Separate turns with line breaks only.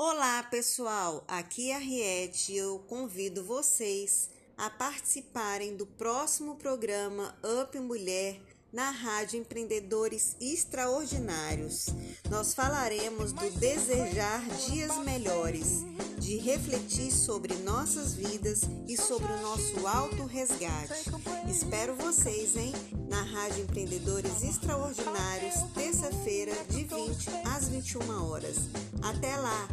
Olá, pessoal. Aqui é a Riete e eu convido vocês a participarem do próximo programa Up Mulher na Rádio Empreendedores Extraordinários. Nós falaremos do desejar dias melhores, de refletir sobre nossas vidas e sobre o nosso alto resgate. Espero vocês, hein? Na Rádio Empreendedores Extraordinários, terça-feira, de 20 às 21 horas. Até lá!